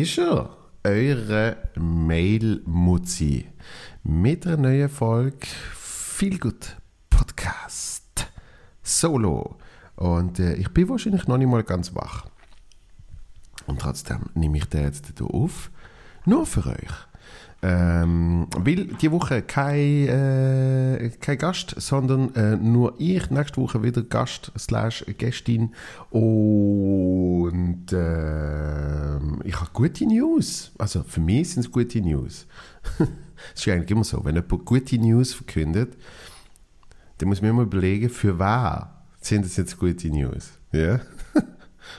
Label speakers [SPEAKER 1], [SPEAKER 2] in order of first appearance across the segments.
[SPEAKER 1] ist er, eure Mail-Mutzi. Mit einer neuen Folge Viel gut Solo. Und äh, ich bin wahrscheinlich noch nicht mal ganz wach. Und trotzdem nehme ich den jetzt hier auf. Nur für euch. Ähm, weil die Woche kein, äh, kein Gast, sondern äh, nur ich. Nächste Woche wieder Gast slash Gästin. Und äh, ich habe gute News. Also für mich sind es gute News. Es ist eigentlich immer so, wenn jemand gute News verkündet, dann muss man immer überlegen, für wer sind das jetzt gute News. Ja?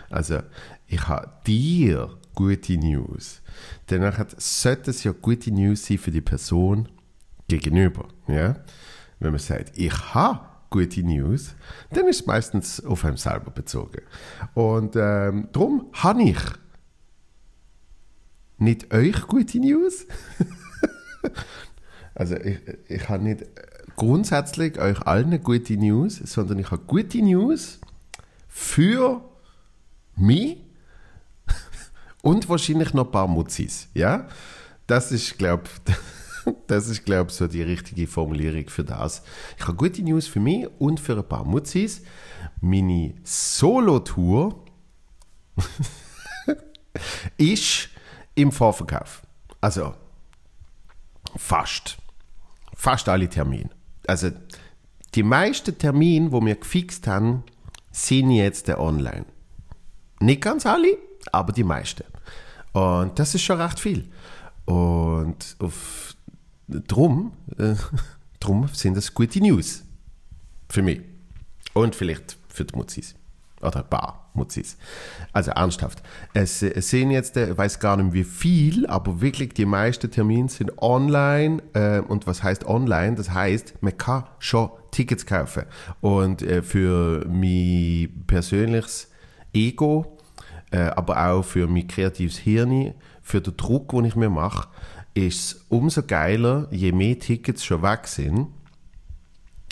[SPEAKER 1] Also, ich habe dir gute News. Danach sollte es ja gute News sein für die Person gegenüber. Ja? Wenn man sagt, ich habe gute News, dann ist es meistens auf einem selber bezogen. Und ähm, darum habe ich nicht euch gute News. also ich, ich habe nicht grundsätzlich euch allen gute News, sondern ich habe gute News für mich und wahrscheinlich noch ein paar Mutzis. Ja? Das ist, glaube das ist, so die richtige Formulierung für das. Ich habe gute News für mich und für ein paar Mutzis. Meine Solo-Tour ist im Vorverkauf. Also fast. Fast alle Termine. Also die meisten Termine, wo wir gefixt haben, sind jetzt online. Nicht ganz alle, aber die meisten. Und das ist schon recht viel. Und auf, drum, äh, drum sind das gute News. Für mich. Und vielleicht für die Mutzis. Oder ein paar Mutzis. Also ernsthaft. Es, es sind jetzt, ich weiß gar nicht wie viel, aber wirklich die meisten Termine sind online. Äh, und was heißt online? Das heißt, man kann schon Tickets kaufen. Und äh, für mein persönliches Ego, äh, aber auch für mein kreatives Hirn, für den Druck, den ich mir mache, ist es umso geiler, je mehr Tickets schon weg sind,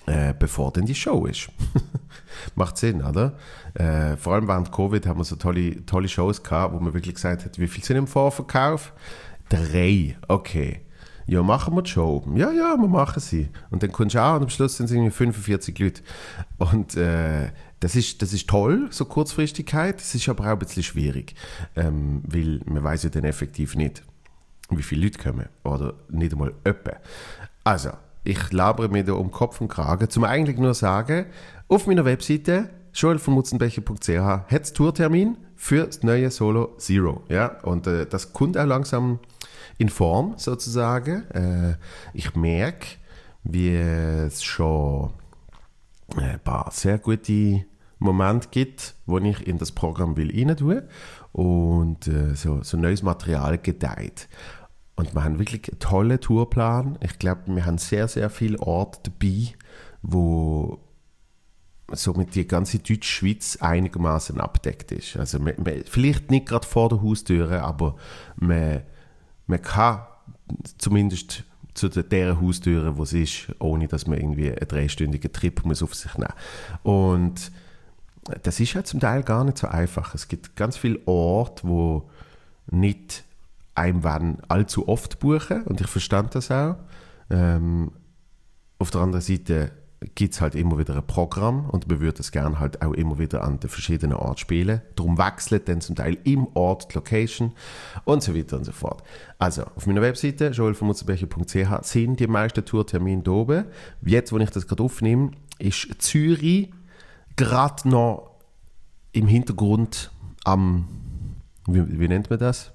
[SPEAKER 1] äh, bevor denn die Show ist. Macht Sinn, oder? Äh, vor allem während Covid haben wir so tolle, tolle Shows gehabt, wo man wirklich gesagt hat, wie viel sind im Vorverkauf? Drei, okay. Ja, machen wir die Show. Ja, ja, wir machen sie. Und dann kommst du auch und am Schluss sind es irgendwie 45 Leute. Und äh, das, ist, das ist toll, so Kurzfristigkeit. Das ist aber auch ein bisschen schwierig, ähm, weil man weiß ja dann effektiv nicht, wie viele Leute kommen. Oder nicht einmal öppe. Also, ich labere mir da um Kopf und Kragen. Zum eigentlich nur sagen, auf meiner Webseite joelvonmutzenbecher.ch hat Tourtermin für das neue Solo Zero. Ja? Und äh, das kommt auch langsam in Form sozusagen. Äh, ich merke, wie es schon ein paar sehr gute Momente gibt, wo ich in das Programm will rein tue und äh, so, so neues Material gedeiht. Und wir haben wirklich einen tollen Tourplan. Ich glaube, wir haben sehr, sehr viele Orte dabei, wo somit die ganze Deutschschweiz einigermaßen abdeckt ist. Also man, man, vielleicht nicht gerade vor der Haustüre, aber man, man kann zumindest zu der Haustüre, wo es ist, ohne dass man irgendwie einen dreistündigen Trip muss auf sich nehmen Und das ist ja zum Teil gar nicht so einfach. Es gibt ganz viele Orte, wo nicht einem werden allzu oft buchen und ich verstand das auch. Ähm, auf der anderen Seite gibt es halt immer wieder ein Programm und man würde es gerne halt auch immer wieder an den verschiedenen Orten spielen. Darum wechselt dann zum Teil im Ort die Location und so weiter und so fort. Also, auf meiner Webseite joelvermutzenbecher.ch sind die meisten Tourtermine da oben. Jetzt, wo ich das gerade aufnehme, ist Zürich gerade noch im Hintergrund am, wie, wie nennt man das?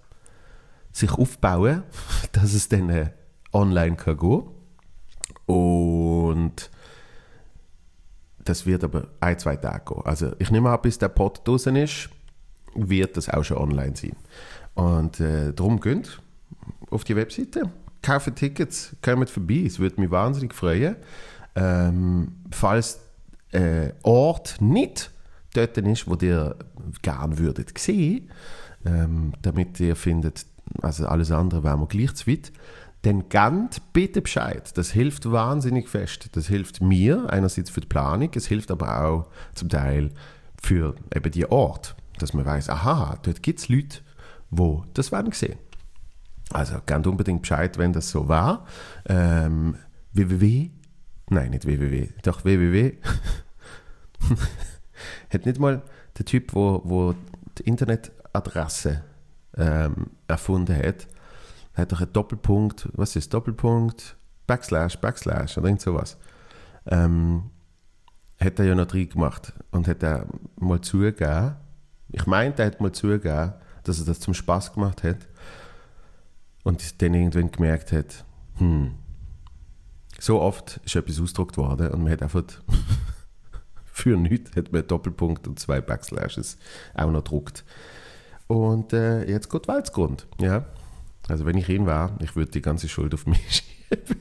[SPEAKER 1] Sich aufbauen, dass es dann äh, online kann gehen Und das wird aber ein, zwei Tage gehen. Also ich nehme an, bis der Pod draußen ist, wird das auch schon online sein. Und äh, darum geht auf die Webseite, kaufen Tickets, kommt vorbei, es würde mich wahnsinnig freuen. Ähm, falls äh, Ort nicht dort ist, wo ihr gerne würdet sehen, ähm, damit ihr findet, also alles andere wäre mir gleich zu weit, dann gebt bitte Bescheid. Das hilft wahnsinnig fest. Das hilft mir einerseits für die Planung, es hilft aber auch zum Teil für eben die Ort, dass man weiß, aha, dort gibt es Leute, wo das werden sehen. Also gebt unbedingt Bescheid, wenn das so war. Ähm, www, nein, nicht www, doch www. Hat nicht mal der Typ, wo, wo die Internetadresse ähm, erfunden hat, hat doch einen Doppelpunkt, was ist Doppelpunkt, Backslash, Backslash oder irgend sowas. Ähm, hat er ja noch drin gemacht und hat er mal zugegeben, ich meinte, er hat mal zugegeben, dass er das zum Spaß gemacht hat und dann irgendwann gemerkt hat, hm, so oft ist etwas ausgedruckt worden und man hat einfach für nichts hat man Doppelpunkt und zwei Backslashes auch noch gedruckt. Und äh, jetzt geht Walzgrund, ja. Also wenn ich ihn war, ich würde die ganze Schuld auf mich schieben.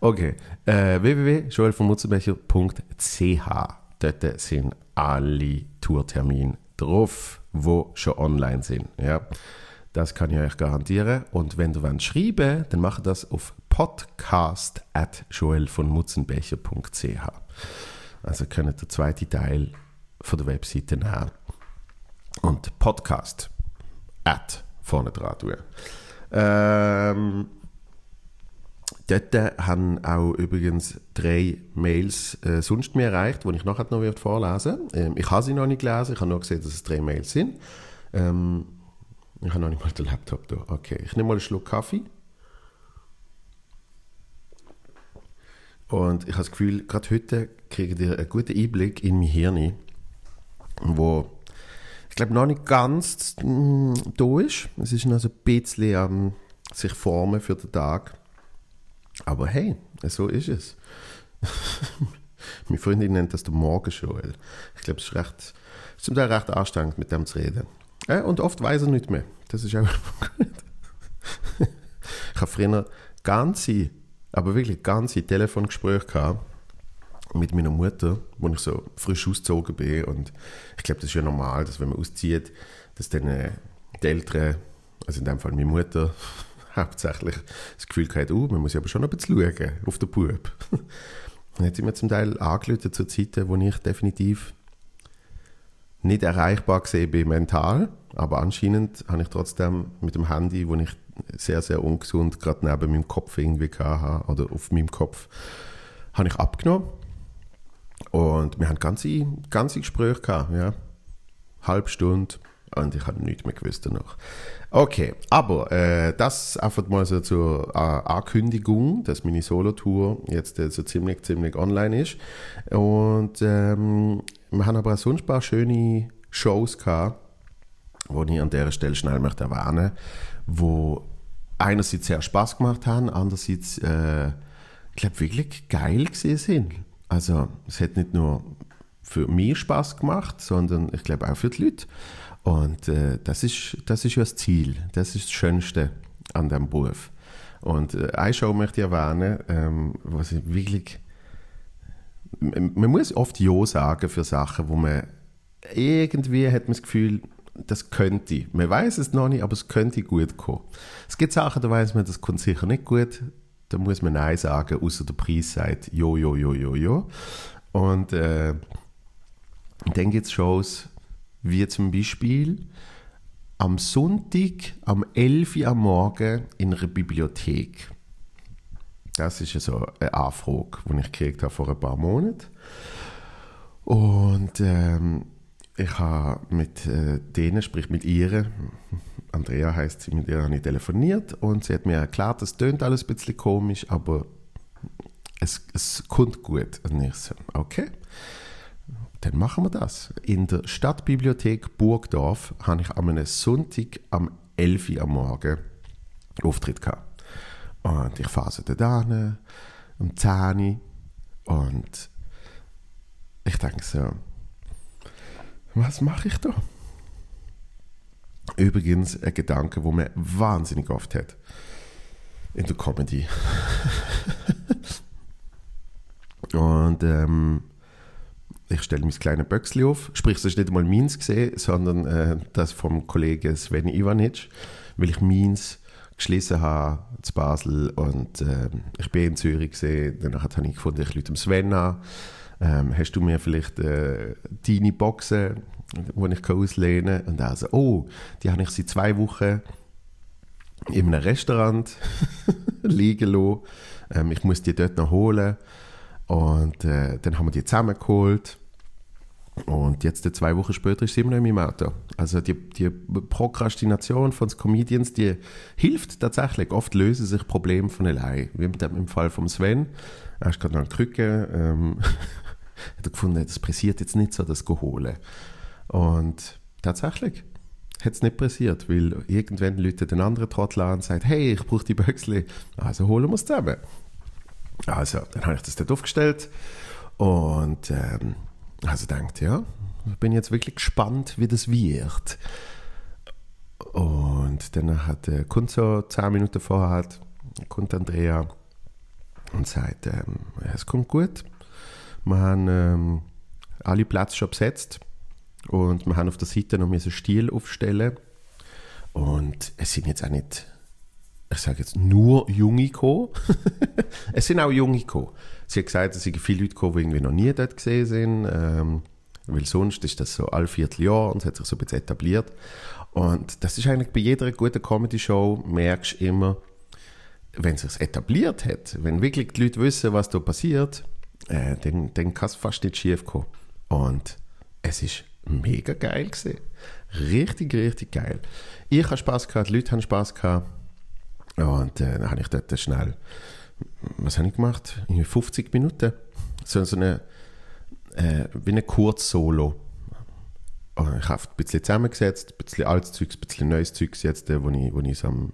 [SPEAKER 1] okay, äh, www.joelvonmutzenbecher.ch Dort sind alle Tourtermine drauf, wo schon online sind. Ja. Das kann ich euch garantieren. Und wenn du wollt schreiben, dann mache das auf podcast.joelvonmutzenbecher.ch Also könnt der zweite Teil von der Webseite nehmen. Und Podcast at vorne dran tun. Ähm, dort haben auch übrigens drei Mails äh, sonst mir erreicht, die ich nachher noch vorlesen ähm, Ich habe sie noch nicht gelesen, ich habe nur gesehen, dass es drei Mails sind. Ähm, ich habe noch nicht mal den Laptop da. Okay, ich nehme mal einen Schluck Kaffee. Und ich habe das Gefühl, gerade heute kriegt ihr einen guten Einblick in mein Hirn, wo ich glaube, noch nicht ganz da ist. Es ist noch so ein bisschen am sich formen für den Tag. Aber hey, so ist es. Meine Freundin nennt das der Morgenschule. Ich glaube, es ist, recht, zum Teil recht anstrengend, mit dem zu reden. Ja, und oft weiß er nicht mehr. Das ist auch gut. ich habe früher ganze, aber wirklich ganze Telefongespräche gehabt mit meiner Mutter, wo ich so frisch ausgezogen bin. Und ich glaube, das ist ja normal, dass wenn man auszieht, dass dann äh, die Eltern, also in dem Fall meine Mutter, hauptsächlich das Gefühl hat, oh, man muss ja aber schon ein bisschen schauen auf den Bub. dann hat sie mir zum Teil angelötet zu Zeiten, wo ich definitiv nicht erreichbar gesehen bin mental, aber anscheinend habe ich trotzdem mit dem Handy, wo ich sehr, sehr ungesund gerade neben meinem Kopf irgendwie hatte, oder auf meinem Kopf, habe ich abgenommen und wir haben ganze, ganze Gespräche gehabt, ja. Halb Stunde und ich habe nichts mehr gewusst danach. Okay, aber äh, das einfach mal so zur äh, Ankündigung, dass meine Solo-Tour jetzt äh, so ziemlich, ziemlich online ist. Und ähm, wir haben aber auch sonst ein paar schöne Shows gehabt, die ich an der Stelle schnell möchte erwähnen, wo einerseits sehr Spaß gemacht haben, andererseits, äh, ich glaube, wirklich geil gesehen sind. Also es hat nicht nur für mich Spaß gemacht, sondern ich glaube auch für die Leute. Und äh, das, ist, das ist ja das Ziel, das ist das Schönste an dem Beruf. Und äh, eine Show möchte ich erwähnen, ähm, was ich wirklich... Man muss oft Ja sagen für Sachen, wo man irgendwie hat man das Gefühl, das könnte. Man weiß es noch nicht, aber es könnte gut kommen. Es gibt Sachen, da weiß man, das kommt sicher nicht gut da muss man Nein sagen, außer der Preis sagt Jo, Jo, Jo, Jo, Jo. Und äh, dann gibt es Shows wie zum Beispiel am Sonntag am 11 Uhr am Morgen in einer Bibliothek. Das ist so eine Anfrage, die ich gekriegt habe vor ein paar Monaten. Und ähm, ich habe mit äh, denen, sprich mit ihr, Andrea heißt sie, mit ihr habe ich telefoniert und sie hat mir erklärt, es tönt alles ein bisschen komisch, aber es, es kommt gut. Und ich so, okay, dann machen wir das. In der Stadtbibliothek Burgdorf habe ich am Sonntag am 11 Uhr am Morgen Auftritt gehabt. Und ich fahre da hin, um 10 Uhr und ich denke so, was mache ich da? Übrigens ein Gedanke, wo man wahnsinnig oft hat in der Comedy. Und ähm, ich stelle mein kleines Böckchen auf. Sprich, es ist nicht einmal meins gesehen, sondern äh, das vom Kollegen Sven Ivanic, weil ich meins geschlossen habe zu Basel und äh, ich bin in Zürich gesehen. Danach habe ich gefunden, ich rufe Sven an. Ähm, hast du mir vielleicht äh, deine Boxen, die ich auslehnen kann? Und er so, oh, die habe ich seit zwei Wochen in einem Restaurant liegen lassen. Ähm, ich muss die dort noch holen. Und äh, dann haben wir die zusammengeholt. Und jetzt, zwei Wochen später, ist sie immer noch in meinem Auto. Also die, die Prokrastination von Comedians, die hilft tatsächlich. Oft lösen sich Probleme von allein. Wie im Fall von Sven. Er ist gerade noch eine Krücke. Ähm, hat er gefunden, das pressiert jetzt nicht so, das holen. Und tatsächlich hat es nicht pressiert, weil irgendwann Leute den anderen Trottel an und sagen, hey, ich brauche die Böxli. Also holen wir es zusammen. Also, dann habe ich das dort aufgestellt und ähm, also denkt, ja, ich bin jetzt wirklich gespannt, wie das wird. Und dann hat, äh, kommt so zehn Minuten vorher, kommt Andrea und sagt, ähm, es kommt gut. Wir haben ähm, alle Plätze schon besetzt und wir haben auf der Seite noch einen Stil aufstellen. Und es sind jetzt auch nicht ich sage jetzt nur Junge gekommen. es sind auch Junge gekommen. Sie hat gesagt, es sind viele Leute gekommen, die irgendwie noch nie dort gesehen sind. Ähm, weil sonst ist das so alle Vierteljahr und es hat sich so ein bisschen etabliert. Und das ist eigentlich bei jeder guten Comedy-Show, merkst du immer, wenn es sich etabliert hat, wenn wirklich die Leute wissen, was da passiert, äh, dann, dann kann es fast nicht schief kommen. Und es ist mega geil gewesen. Richtig, richtig geil. Ich habe Spaß gehabt, die Leute haben Spaß gehabt. Und äh, dann habe ich dort schnell, was habe ich gemacht? In 50 Minuten. So, so eine, äh, wie ein Kurzsolo. Ich habe ein bisschen zusammengesetzt, ein bisschen altes Zeug, ein bisschen neues Zeug jetzt, äh, wo ich, wo ich so am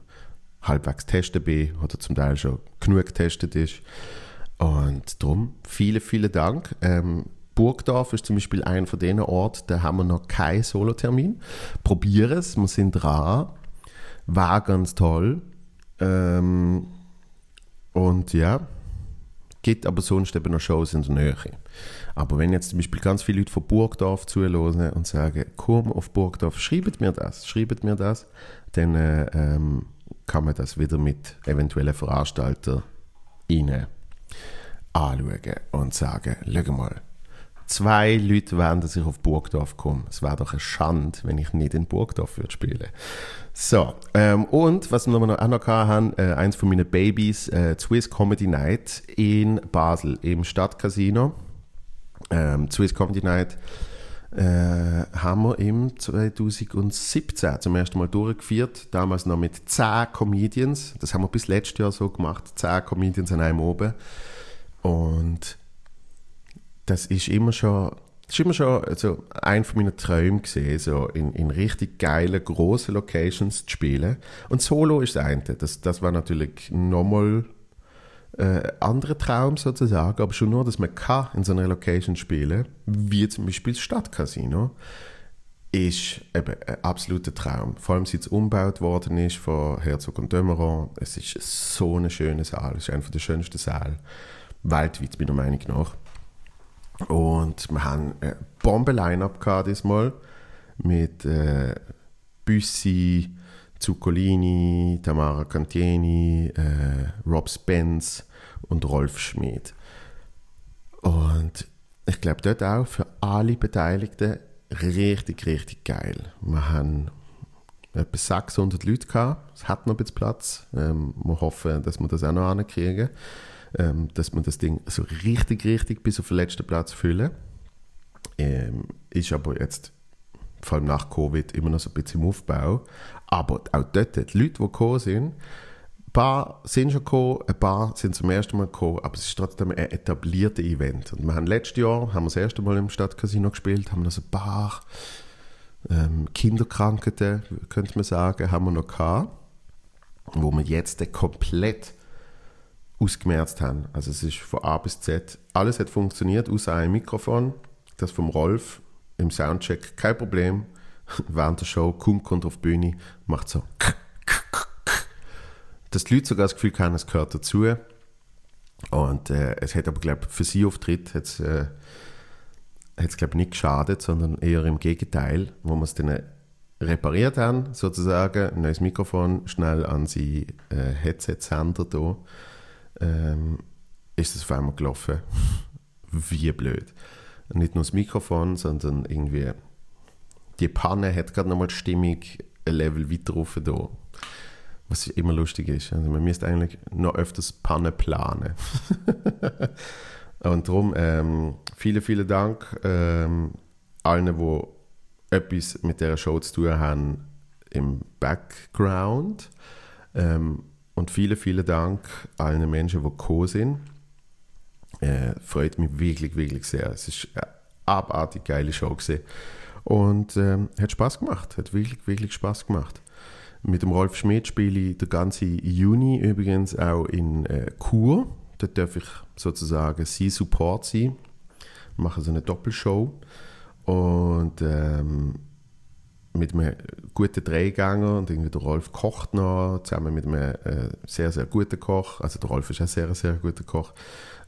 [SPEAKER 1] halbwegs testen bin oder zum Teil schon genug getestet ist. Und darum, vielen, vielen Dank. Ähm, Burgdorf ist zum Beispiel einer von den Orten, da haben wir noch keinen Solotermin. Probieren es, wir sind dran. War ganz toll. Ähm, und ja, gibt aber sonst eben noch Shows in der Nähe. Aber wenn jetzt zum Beispiel ganz viele Leute von Burgdorf zuhören und sagen, komm auf Burgdorf, schreibt mir das, schreibt mir das, dann äh, ähm, kann man das wieder mit eventuellen Veranstaltern rein anschauen und sagen, schau mal, zwei Leute wollen, dass ich auf Burgdorf komme. Es wäre doch eine Schande, wenn ich nicht in Burgdorf würde spielen. So, ähm, und was wir noch, auch noch haben, äh, eins von meinen Babys, äh, Swiss Comedy Night in Basel im Stadtcasino. Ähm, Swiss Comedy Night äh, haben wir im 2017 zum ersten Mal durchgeführt. Damals noch mit 10 Comedians. Das haben wir bis letztes Jahr so gemacht. 10 Comedians an einem oben. Und das ist immer schon war immer schon also ein von meinen Träumen gesehen, so in, in richtig geilen, grossen Locations zu spielen. Und Solo ist das eine. Das, das war natürlich nochmal äh, anderer Traum sozusagen, aber schon nur, dass man kann in so einer Location spielen, wie zum Beispiel das Stadtcasino, ist eben ein absoluter Traum. Vor allem, seit es umgebaut worden ist von Herzog und Dömeron. Es ist so ein schöner Saal. Es ist einer der schönsten Säle weltweit, meiner Meinung nach. Und wir haben ein Bomben-Line-Up diesmal mit äh, Büssi, Zuccolini, Tamara Cantieni, äh, Rob Spence und Rolf Schmid. Und ich glaube, dort auch für alle Beteiligten richtig, richtig geil. Wir haben etwa 600 Leute gehabt. Es hat noch ein bisschen Platz. Ähm, wir hoffen, dass wir das auch noch ankriegen ähm, dass man das Ding so richtig, richtig bis auf den letzten Platz füllen. Ähm, ist aber jetzt, vor allem nach Covid, immer noch so ein bisschen im Aufbau. Aber auch dort, die Leute, die gekommen sind, ein paar sind schon gekommen, ein paar sind zum ersten Mal gekommen, aber es ist trotzdem ein etabliertes Event. Und wir haben letztes Jahr, haben wir das erste Mal im Stadtcasino gespielt, haben noch so ein paar ähm, Kinderkrankheiten, könnte man sagen, haben wir noch gehabt, wo wir jetzt komplett ausgemerzt haben. Also es ist von A bis Z, alles hat funktioniert, außer ein Mikrofon, das vom Rolf im Soundcheck, kein Problem. Während der Show kommt, kommt auf die Bühne, macht so dass die Leute sogar das Gefühl haben, es gehört dazu. Und äh, es hat aber, glaube ich, für sie Auftritt hat's, äh, hat es, glaube ich, nicht geschadet, sondern eher im Gegenteil, wo wir es dann repariert haben, sozusagen, neues Mikrofon, schnell an sie äh, Headset-Sender da, ähm, ist es auf einmal gelaufen. Wie blöd. Nicht nur das Mikrofon, sondern irgendwie die Panne hat gerade nochmal die Stimmung ein Level weiter rauf da. Was immer lustig ist. Also man müsste eigentlich noch öfters Pannen planen. Und darum ähm, vielen, vielen Dank ähm, allen, die etwas mit dieser Show zu tun haben im Background. Ähm, und vielen, vielen Dank allen Menschen, die gekommen sind. Äh, freut mich wirklich, wirklich sehr. Es ist eine abartig geile Show gewesen. Und ähm, hat Spaß gemacht. Hat wirklich, wirklich Spaß gemacht. Mit dem Rolf Schmidt spiele ich den ganzen Juni übrigens auch in äh, Chur. Dort darf ich sozusagen sie Support sein. Mache so eine Doppelshow. Und ähm, mit einem guten Dreigänger und irgendwie der Rolf kocht noch, zusammen mit einem äh, sehr, sehr guten Koch. Also der Rolf ist ein sehr, sehr guter Koch.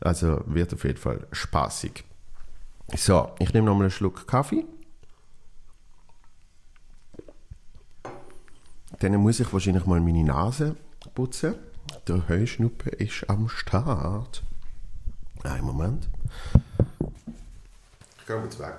[SPEAKER 1] Also wird auf jeden Fall spaßig. So, ich nehme nochmal einen Schluck Kaffee. Dann muss ich wahrscheinlich mal meine Nase putzen. Der Heuschnuppe ist am Start. Einen Moment. Ich gehe jetzt weg.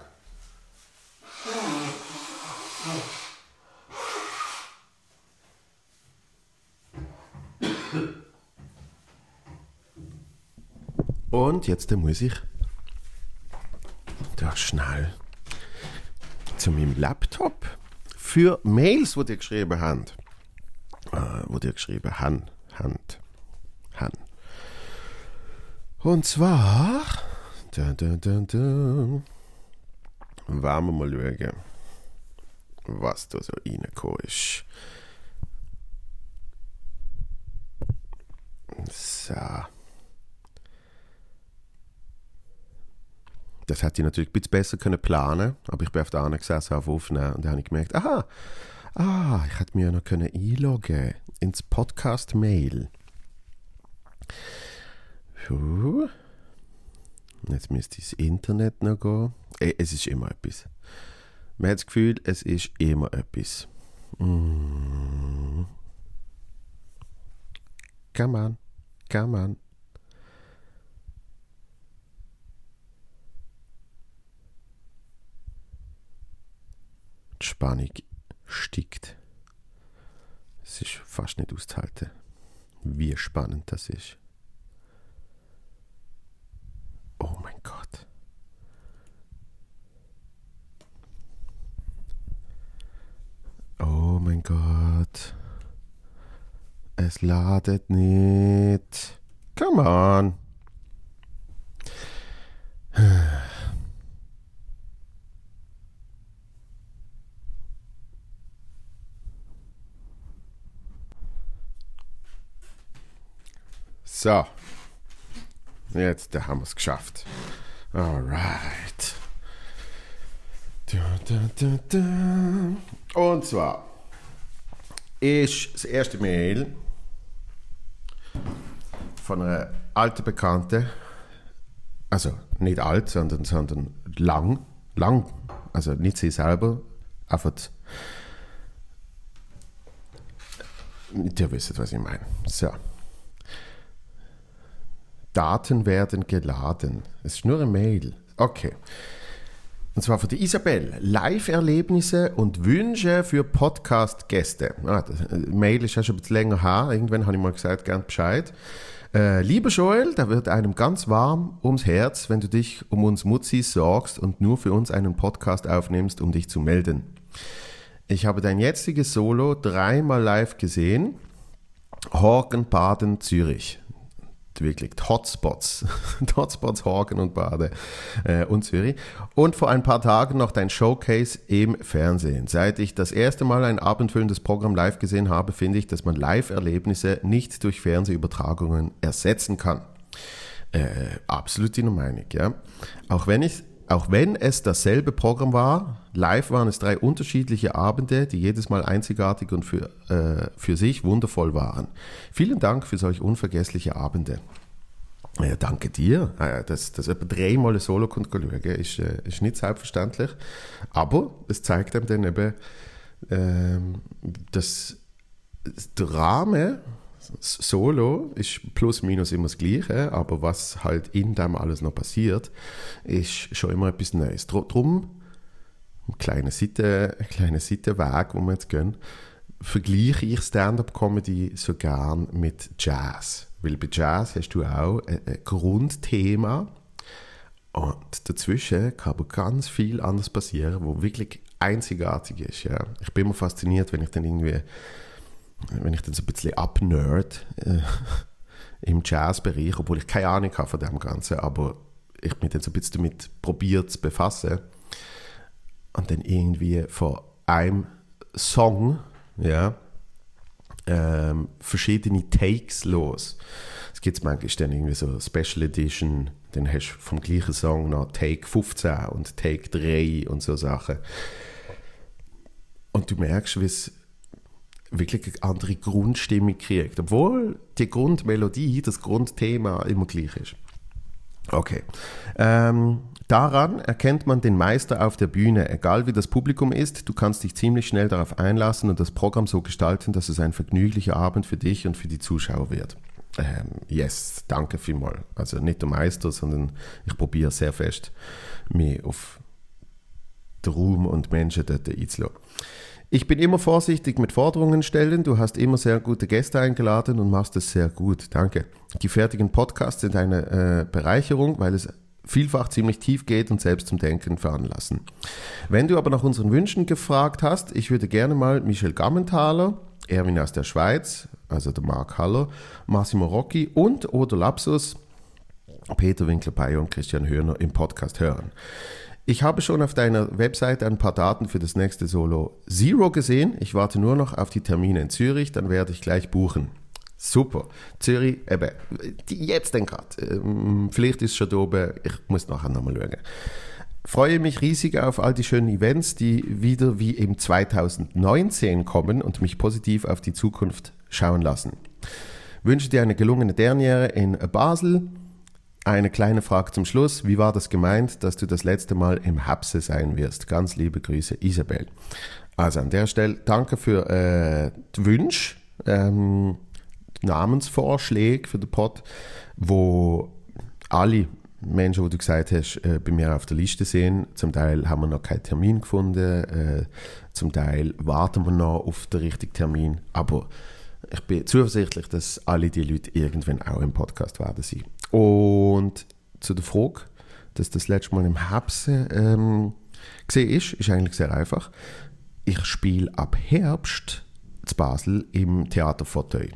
[SPEAKER 1] Und jetzt muss ich da schnell zu meinem Laptop für Mails, die ihr geschrieben habt. Äh, wo ihr geschrieben haben. Hand. Han. Und zwar. Da, da, da, da. Wollen wir mal schauen, was da so reingekommen ist. So. Das hätte ich natürlich ein bisschen besser können planen aber ich bin auf der anderen gesessen, auf Aufnehmen und da habe ich gemerkt, aha, ah, ich hätte mir noch können einloggen ins Podcast-Mail. Jetzt müsste das Internet noch gehen. Es ist immer etwas. Man hat das Gefühl, es ist immer etwas. Mm. Come on, come on. Die Spannung steigt. Es ist fast nicht auszuhalten, wie spannend das ist. Oh mein Gott. Oh mein Gott. Es ladet nicht. Come on. So. Jetzt haben wir es geschafft. Alright. Und zwar ist das erste Mail von einer alten Bekannten, also nicht alt, sondern, sondern lang, lang, also nicht sie selber, einfach, ihr wisst, was ich meine. So. Daten werden geladen. Es ist nur eine Mail. Okay. Und zwar von der Isabel. Live-Erlebnisse und Wünsche für Podcast-Gäste. Ah, äh, Mail ist ja schon ein bisschen länger her. Irgendwann habe ich mal gesagt, gern Bescheid. Äh, lieber Joel, da wird einem ganz warm ums Herz, wenn du dich um uns Mutzis sorgst und nur für uns einen Podcast aufnimmst, um dich zu melden. Ich habe dein jetziges Solo dreimal live gesehen. Horgen, Baden, Zürich wirklich die Hotspots, die Hotspots Hagen und Bade äh, und Zürich. Und vor ein paar Tagen noch dein Showcase im Fernsehen. Seit ich das erste Mal ein abendfüllendes Programm live gesehen habe, finde ich, dass man Live-Erlebnisse nicht durch Fernsehübertragungen ersetzen kann. Äh, absolut deiner Meinung, ja. Auch wenn ich auch wenn es dasselbe Programm war, live waren es drei unterschiedliche Abende, die jedes Mal einzigartig und für, äh, für sich wundervoll waren. Vielen Dank für solch unvergessliche Abende. Ja, danke dir. Dass, dass jemand dreimal Solo schauen, ist, äh, ist nicht selbstverständlich. Aber es zeigt einem dann eben, ähm, dass der Rahmen Solo ist plus minus immer das Gleiche, aber was halt in dem alles noch passiert, ist schon immer etwas Neues. Darum, ein kleiner, Seite, ein Seitenweg, wo wir jetzt gehen, vergleiche ich Stand-up-Comedy so gern mit Jazz. Weil bei Jazz hast du auch ein, ein Grundthema und dazwischen kann aber ganz viel anders passieren, wo wirklich einzigartig ist. Ja. Ich bin immer fasziniert, wenn ich dann irgendwie, wenn ich dann so ein bisschen abnerd äh, im Jazzbereich, obwohl ich keine Ahnung habe von dem Ganzen, aber ich mich dann so ein bisschen damit probiert zu befassen und dann irgendwie von einem Song, ja, ähm, verschiedene Takes los. Es gibt manchmal dann irgendwie so Special Edition, dann hast du vom gleichen Song noch Take 15 und Take 3 und so Sachen. Und du merkst, wie es wirklich eine andere Grundstimmung kriegt, obwohl die Grundmelodie, das Grundthema immer gleich ist. Okay. Ähm, daran erkennt man den Meister auf der Bühne, egal wie das Publikum ist. Du kannst dich ziemlich schnell darauf einlassen und das Programm so gestalten, dass es ein vergnüglicher Abend für dich und für die Zuschauer wird. Ähm, yes, danke vielmals. Also nicht der Meister, sondern ich probiere sehr fest, mich auf den Ruhm und Menschen dort einzulassen. Ich bin immer vorsichtig mit Forderungen stellen. Du hast immer sehr gute Gäste eingeladen und machst es sehr gut. Danke. Die fertigen Podcasts sind eine äh, Bereicherung, weil es vielfach ziemlich tief geht und selbst zum Denken veranlassen. Wenn du aber nach unseren Wünschen gefragt hast, ich würde gerne mal Michel Gammenthaler, Erwin aus der Schweiz, also der Mark Haller, Massimo Rocchi und oder Lapsus, Peter Winkler-Peyer und Christian Hörner im Podcast hören. Ich habe schon auf deiner Webseite ein paar Daten für das nächste Solo Zero gesehen. Ich warte nur noch auf die Termine in Zürich, dann werde ich gleich buchen. Super. Zürich, eben, jetzt denn gerade. Ähm, vielleicht ist schon da oben, ich muss nachher nochmal schauen. Freue mich riesig auf all die schönen Events, die wieder wie im 2019 kommen und mich positiv auf die Zukunft schauen lassen. Wünsche dir eine gelungene Derniere in Basel eine kleine Frage zum Schluss. Wie war das gemeint, dass du das letzte Mal im Hapse sein wirst? Ganz liebe Grüße, Isabel. Also an der Stelle danke für äh, die Wünsche, ähm, Namensvorschläge für den Pod, wo alle Menschen, die du gesagt hast, äh, bei mir auf der Liste sehen. Zum Teil haben wir noch keinen Termin gefunden, äh, zum Teil warten wir noch auf den richtigen Termin. Aber ich bin zuversichtlich, dass alle die Leute irgendwann auch im Podcast werden sein. Und zu der Frage, dass das letzte Mal im Herbst ähm, gesehen ist, ist eigentlich sehr einfach. Ich spiele ab Herbst zu Basel im Theater Fauteuil.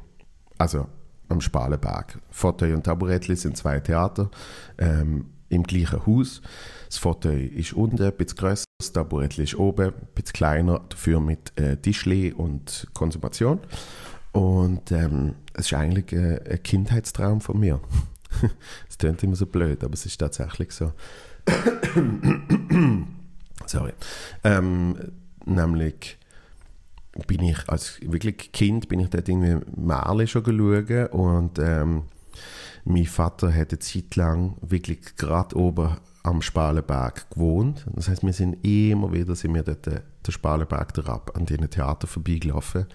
[SPEAKER 1] Also am Spalenberg. Fauteuil und Taburettli sind zwei Theater ähm, im gleichen Haus. Das Fauteuil ist unten, ein bisschen grösser, das Taburettli ist oben, ein bisschen kleiner, dafür mit äh, Tischli und Konsumation. Und ähm, es ist eigentlich äh, ein Kindheitstraum von mir. Es klingt immer so blöd, aber es ist tatsächlich so. Sorry. Ähm, nämlich bin ich als wirklich Kind bin ich dort irgendwie Male schon geschaut und ähm, mein Vater hat eine Zeit lang wirklich gerade oben am Spalenberg gewohnt. Das heißt, wir sind immer wieder sind wir dort den Spalenberg herab an diesen Theater vorbeigelaufen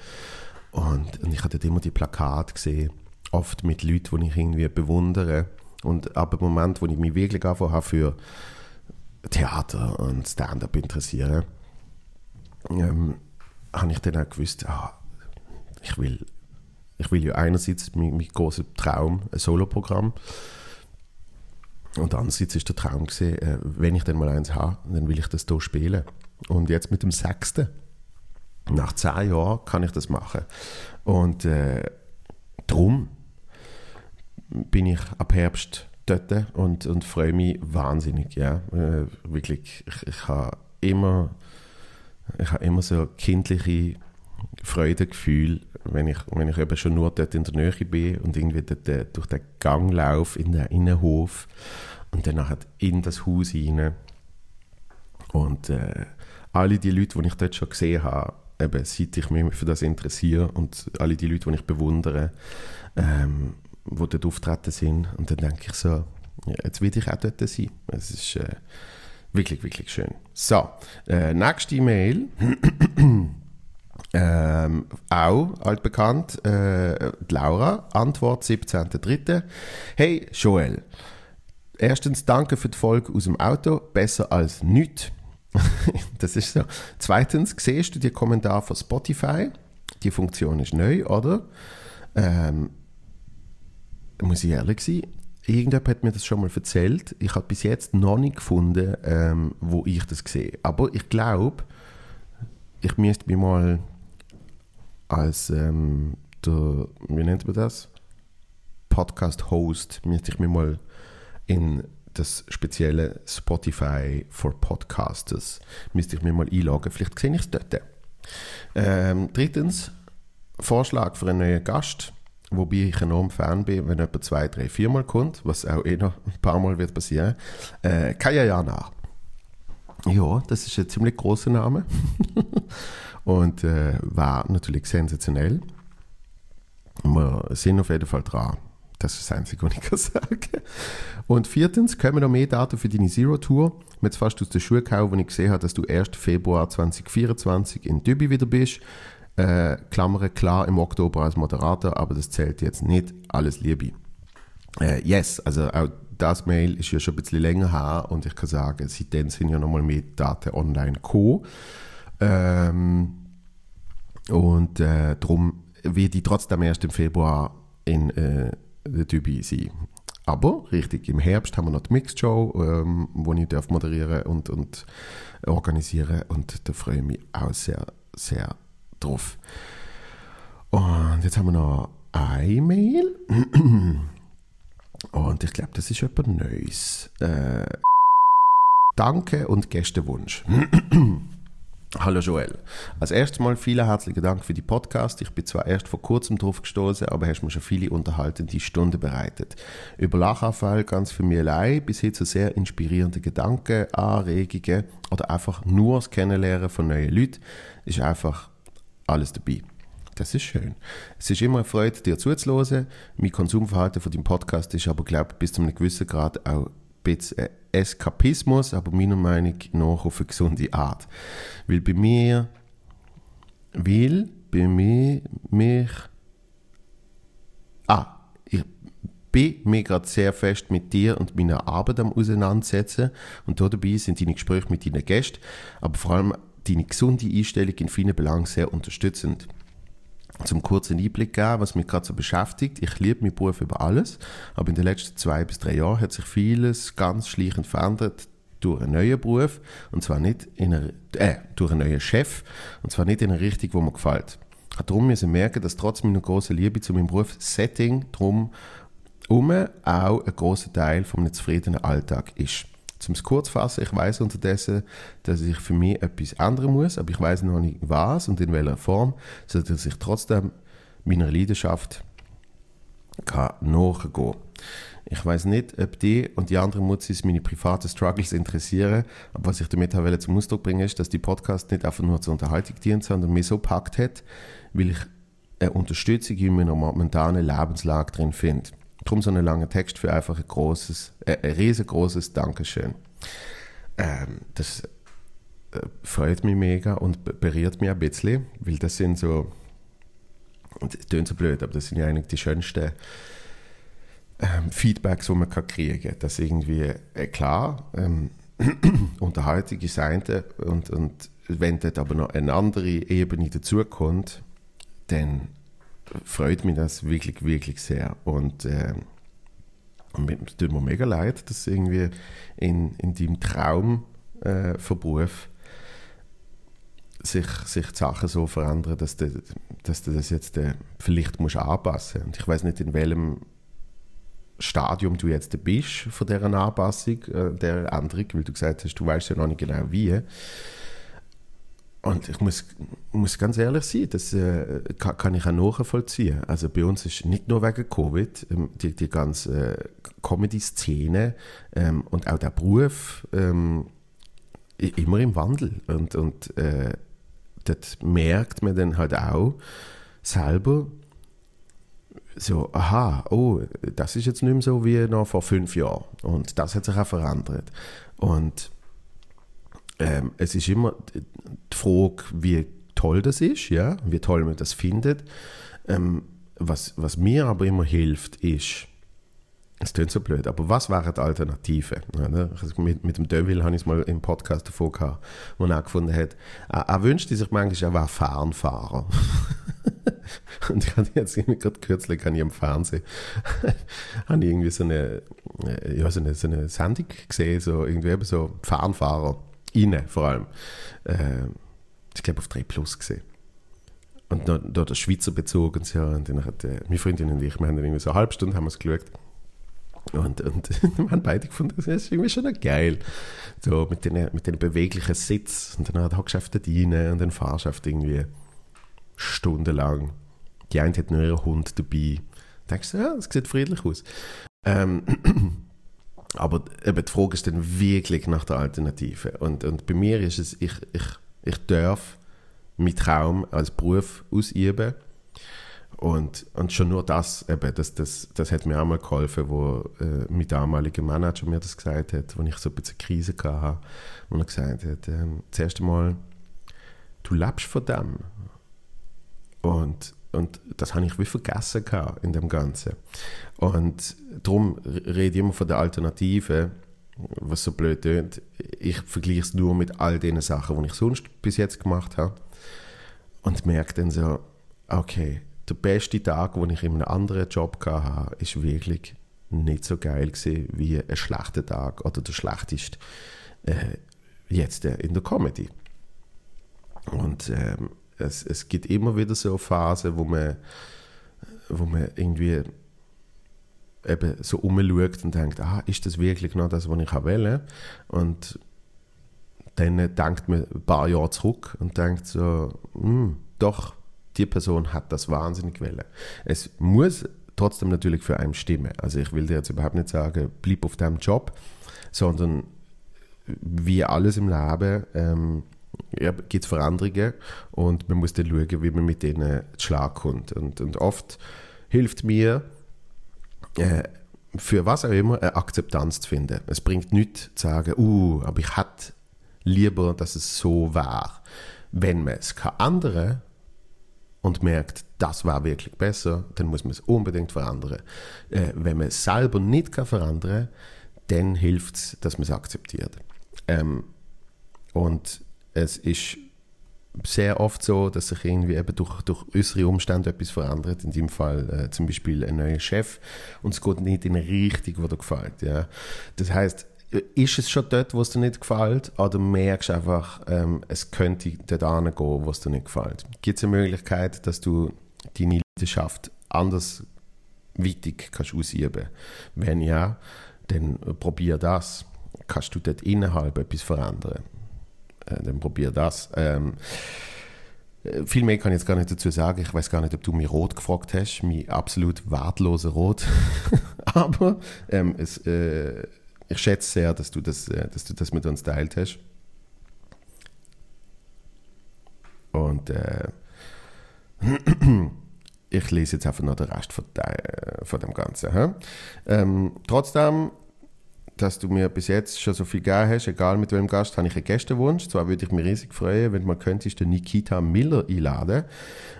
[SPEAKER 1] und, und ich habe dort immer die Plakate gesehen oft mit Leuten, die ich irgendwie bewundere. Und ab dem Moment, wo ich mich wirklich anfangen für Theater und Stand-up interessiere, ähm, habe ich dann auch gewusst, ah, ich will, ich will ja einerseits mein, mein großer Traum, ein Soloprogramm, und andererseits ist der Traum gesehen, äh, wenn ich dann mal eins habe, dann will ich das hier spielen. Und jetzt mit dem sechsten, nach zehn Jahren, kann ich das machen. Und äh, darum bin ich ab Herbst dort und, und freue mich wahnsinnig. Ja. Äh, wirklich, ich, ich habe immer, habe immer so kindliche Freudegefühl, wenn ich, wenn ich eben schon nur dort in der Nähe bin und irgendwie dort, durch den Gang laufe in den Innenhof und dann in das Haus rein. Und äh, alle die Leute, die ich dort schon gesehen habe, eben, seit ich mich für das interessiere und alle die Leute, die ich bewundere, ähm, wo dort auftreten sind. Und dann denke ich so, ja, jetzt will ich auch dort sein. Es ist äh, wirklich, wirklich schön. So, äh, nächste E-Mail. ähm, auch altbekannt, äh, Laura, Antwort 17.03. Hey Joel, erstens danke für die Folge aus dem Auto, besser als nichts. das ist so. Zweitens, siehst du die Kommentar von Spotify? Die Funktion ist neu, oder? Ähm, muss ich ehrlich sein, irgendjemand hat mir das schon mal erzählt. Ich habe bis jetzt noch nicht gefunden, ähm, wo ich das sehe. Aber ich glaube, ich müsste mich mal als ähm, der, wie nennt man das? Podcast-Host, müsste ich mich mal in das spezielle Spotify for Podcasters, müsste ich mich mal einloggen. Vielleicht sehe ich es dort. Ähm, drittens, Vorschlag für einen neuen Gast, wobei ich enorm Fan bin, wenn etwa zwei, drei, viermal kommt, was auch eh noch ein paar Mal wird passieren. Äh, Kaya Jana. Ja, das ist ein ziemlich großer Name und äh, war natürlich sensationell. Wir sind auf jeden Fall dran. Das ist das Einzige, was ich kann sagen. Und viertens, kommen noch mehr Daten für deine Zero-Tour. Habe jetzt fast aus der Schuhe gehauen, wo ich gesehen habe, dass du 1. Februar 2024 in Dübi wieder bist. Äh, Klammern klar im Oktober als Moderator, aber das zählt jetzt nicht. Alles Liebe. Äh, yes, also auch das Mail ist ja schon ein bisschen länger her und ich kann sagen, seitdem sind ja nochmal mehr Daten online gekommen. Ähm, und äh, darum werde ich trotzdem erst im Februar in äh, Dübi sein. Aber richtig, im Herbst haben wir noch die Mixed Show, ähm, wo ich darf moderieren und, und organisieren und da freue ich mich auch sehr, sehr drauf. Und jetzt haben wir noch eine Mail. Und ich glaube, das ist etwas Neues. Äh, Danke und Gästewunsch. Hallo Joel. Als erstes mal vielen herzlichen Dank für die Podcast. Ich bin zwar erst vor kurzem drauf gestoßen, aber hast mir schon viele unterhaltende Stunden bereitet. Über Lachanfall ganz für mich allein bis hin zu sehr inspirierenden Gedanken, Anregungen oder einfach nur das Kennenlernen von neuen Leuten ist einfach alles dabei. Das ist schön. Es ist immer eine Freude, dir zuzuhören. Mein Konsumverhalten von dem Podcast ist aber, glaube ich, bis zu einem gewissen Grad auch bisschen Eskapismus, aber meiner Meinung nach auf eine gesunde Art. Weil bei mir, will bei mir mich, ah, ich bin mir gerade sehr fest mit dir und meiner Arbeit am auseinandersetzen und dabei sind deine Gespräche mit deinen Gästen, aber vor allem deine gesunde Einstellung in vielen Belangen sehr unterstützend zum kurzen Einblick geben, was mich gerade so beschäftigt. Ich liebe meinen Beruf über alles, aber in den letzten zwei bis drei Jahren hat sich vieles ganz schleichend verändert durch einen neuen Beruf und zwar nicht in einer, äh, durch einen neuen Chef und zwar nicht in eine Richtung, wo mir gefällt. Darum müssen merken, dass trotz meiner großen Liebe zu meinem Beruf Setting drum um auch ein großer Teil einem zufriedenen Alltag ist. Zum es kurz fassen, ich weiß unterdessen, dass ich für mich etwas ändern muss, aber ich weiß noch nicht was und in welcher Form, sodass ich trotzdem meiner Leidenschaft kann nachgehen Ich weiß nicht, ob die und die anderen Mutzis meine privaten Struggles interessieren, aber was ich damit habe zum Ausdruck bringen ist, dass die Podcast nicht einfach nur zur Unterhaltung dient, sondern mich so packt hat, weil ich eine Unterstützung in meiner momentanen Lebenslage drin finde. Drum so einen langen Text für einfach ein großes, äh, ein riesengroßes Dankeschön. Ähm, das äh, freut mich mega und berührt mich ein bisschen, weil das sind so, das klingt so blöd, aber das sind ja eigentlich die schönsten ähm, Feedbacks, die man kann kriegen kann. Dass irgendwie, äh, klar, ähm, Unterhaltung ist und, und wenn dort aber noch eine andere Ebene dazukommt, dann freut mich das wirklich, wirklich sehr. Und äh, es tut mir mega leid, dass irgendwie in, in deinem Traum äh, von Beruf sich, sich die Sachen so verändern, dass du, dass du das jetzt äh, vielleicht musst anpassen musst. Und ich weiß nicht, in welchem Stadium du jetzt bist von dieser Anpassung, äh, der Änderung, weil du gesagt hast, du weißt ja noch nicht genau wie. Und ich muss, muss ganz ehrlich sein, das äh, kann, kann, ich auch nachvollziehen. Also bei uns ist nicht nur wegen Covid ähm, die, die ganze äh, Comedy-Szene ähm, und auch der Beruf ähm, immer im Wandel. Und, und äh, das merkt man dann halt auch selber, so, aha, oh, das ist jetzt nicht mehr so wie noch vor fünf Jahren. Und das hat sich auch verändert. Und ähm, es ist immer die Frage, wie toll das ist, ja, wie toll man das findet. Ähm, was, was mir aber immer hilft, ist, es klingt so blöd, aber was wären die Alternativen? Ja, ne? also mit, mit dem Deville habe ich es mal im Podcast davor gehabt, wo er gefunden hat, er, er wünscht sich manchmal, er wäre Fernfahrer. Und ich hatte jetzt gerade kürzlich ich im Fernsehen habe irgendwie so eine, äh, ja, so eine, so eine Sendung gesehen, so irgendwie eben so Fernfahrer, innen vor allem. Äh, ich glaube auf 3 Plus gesehen. Und da, da der Schweizer Bezug und so. Und dann hat äh, meine Freundin und ich, wir haben dann irgendwie so eine halbe Stunde haben wir es geschaut. Und, und wir haben beide gefunden, das ist irgendwie schon geil. So mit den, mit den beweglichen Sitz. Und dann hat er geschafft rein und dann Fahrschaft irgendwie stundenlang. Die eine hat nur ihren Hund dabei. Da denkst du, ja, das sieht friedlich aus. Ähm, aber eben die Frage ist dann wirklich nach der Alternative. Und, und bei mir ist es, ich, ich, ich darf meinen Traum als Beruf ausüben und, und schon nur das, eben, das, das, das hat mir auch mal geholfen, wo äh, mein damaliger Manager mir das gesagt hat, als ich so ein bisschen Krise hatte, wo er gesagt hat, äh, zuerst einmal, du lebst von dem. Und, und das habe ich wie vergessen in dem Ganzen. Und darum rede ich immer von der Alternative, was so blöd tönt. Ich vergleiche es nur mit all den Sachen, die ich sonst bis jetzt gemacht habe. Und merke dann so, okay, der beste Tag, den ich in einem anderen Job hatte, ist wirklich nicht so geil gewesen wie ein schlechter Tag oder der schlechteste äh, jetzt äh, in der Comedy. Und ähm, es, es gibt immer wieder so Phasen, wo man, wo man irgendwie eben so umschaut und denkt, ah, ist das wirklich noch das, was ich will? Und dann denkt man ein paar Jahre zurück und denkt so, hm, doch, die Person hat das wahnsinnig wollen. Es muss trotzdem natürlich für einen stimmen. Also ich will dir jetzt überhaupt nicht sagen, bleib auf deinem Job, sondern wie alles im Leben ähm, ja, gibt es Veränderungen und man muss dann schauen, wie man mit denen zu Schlag kommt. Und, und oft hilft mir, äh, für was auch immer, eine Akzeptanz zu finden. Es bringt nichts zu sagen, uh, aber ich hätte lieber, dass es so war. Wenn man es kann andere und merkt, das war wirklich besser, dann muss man es unbedingt verändern. Äh, wenn man es selber nicht kann verändern dann hilft es, dass man es akzeptiert. Ähm, und es ist sehr oft so, dass sich irgendwie eben durch, durch äußere Umstände etwas verändert. In dem Fall äh, zum Beispiel ein neuer Chef und es geht nicht in eine Richtung, die dir gefällt. Ja. Das heißt, ist es schon dort, wo es dir nicht gefällt, oder merkst du einfach, ähm, es könnte dort hingehen, wo es dir nicht gefällt? Gibt es eine Möglichkeit, dass du deine Leidenschaft anders wichtig kannst ausüben Wenn ja, dann probier das. Kannst du dort innerhalb etwas verändern? Äh, dann probier das. Ähm, äh, viel mehr kann ich jetzt gar nicht dazu sagen. Ich weiß gar nicht, ob du mich rot gefragt hast. Mein absolut wertloser Rot. Aber ähm, es, äh, ich schätze sehr, dass du das, äh, dass du das mit uns teilt hast. Und äh, ich lese jetzt einfach noch den Rest von, de, von dem Ganzen. Ähm, trotzdem, dass du mir bis jetzt schon so viel gegeben hast, egal mit welchem Gast, habe ich einen Gästewunsch. Zwar würde ich mich riesig freuen, wenn man könnte, den Nikita Miller einladen.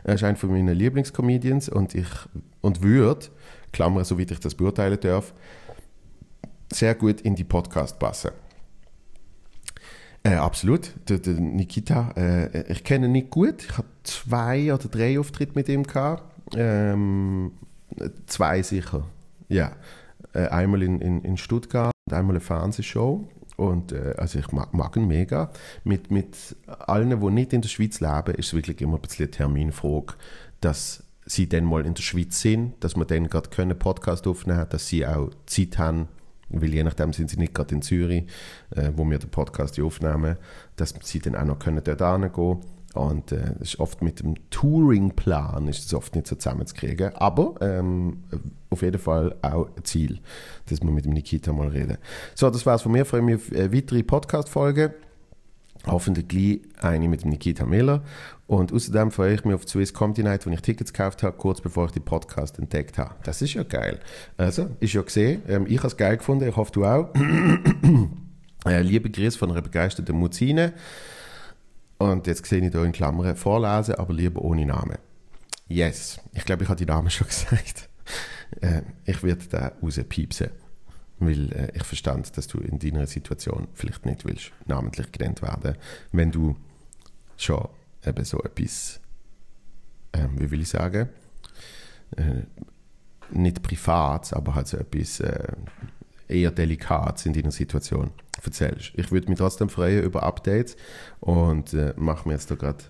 [SPEAKER 1] Er ist einer von meinen Lieblingscomedians und ich und würde, Klammer, soweit ich das beurteilen darf, sehr gut in die Podcast passen. Äh, absolut. Der, der Nikita, äh, ich kenne ihn nicht gut. Ich habe zwei oder drei Auftritte mit ihm gehabt. Ähm, zwei sicher. Ja. Äh, einmal in, in, in Stuttgart einmal eine Fernsehshow. Und äh, also ich mag, mag ihn mega. Mit, mit allen, die nicht in der Schweiz leben, ist es wirklich immer ein bisschen eine Terminfrage, dass sie dann mal in der Schweiz sind, dass wir dann gerade können Podcast aufnehmen können, dass sie auch Zeit haben, weil je nachdem sind sie nicht gerade in Zürich, äh, wo wir den Podcast aufnehmen, dass sie dann auch noch können dort hingehen können. Und äh, ist oft mit dem Touring-Plan ist es oft nicht so zusammenzukriegen. Aber ähm, auf jeden Fall auch ein Ziel, dass wir mit dem Nikita mal reden. So, das war's von mir. Ich freue mich auf weitere Podcast-Folgen. Hoffentlich gleich eine mit Nikita Miller. Und außerdem freue ich mich auf Swiss Comedy Night, wo ich Tickets gekauft habe, kurz bevor ich den Podcast entdeckt habe. Das ist ja geil. Also, ist ja gesehen. Ähm, ich habe es geil gefunden, ich hoffe, du auch. äh, liebe Grüße von einer begeisterten Muzine. Und jetzt sehe ich hier in Klammern vorlesen, aber lieber ohne Namen. Yes. Ich glaube, ich habe die Namen schon gesagt. Äh, ich werde da rauspiepsen. Weil äh, ich verstand, dass du in deiner Situation vielleicht nicht willst namentlich genannt werden, wenn du schon eben so etwas, äh, wie will ich sagen, äh, nicht privat, aber halt so etwas äh, eher delikat in deiner Situation erzählst. Ich würde mich trotzdem freuen über Updates und äh, mache mir jetzt da gerade,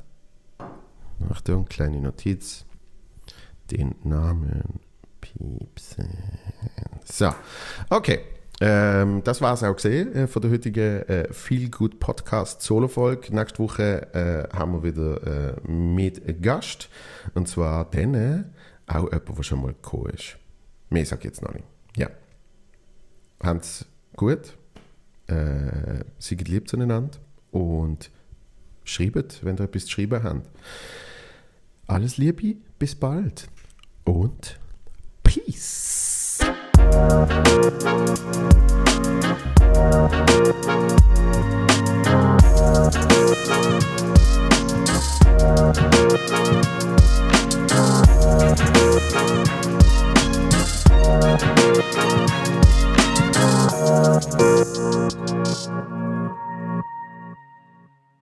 [SPEAKER 1] Achtung, kleine Notiz, den Namen piepsen. So, okay. Ähm, das war es auch gesehen äh, von der heutigen äh, Feel Good Podcast Solo Folge. Nächste Woche äh, haben wir wieder äh, mit Gast und zwar dann äh, auch jemand, der schon mal gekommen ist. Mehr sage ich jetzt noch nicht. Ja. Habt's gut. Äh, seid lieb zueinander und schreibt, wenn ihr etwas zu schreiben habt. Alles Liebe, bis bald und Peace. Thank Thank you.